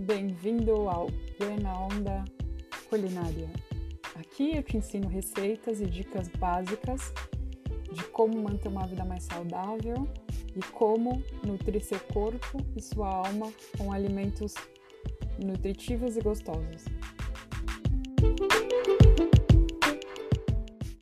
Bem-vindo ao Buena Onda Culinária. Aqui eu te ensino receitas e dicas básicas de como manter uma vida mais saudável e como nutrir seu corpo e sua alma com alimentos nutritivos e gostosos.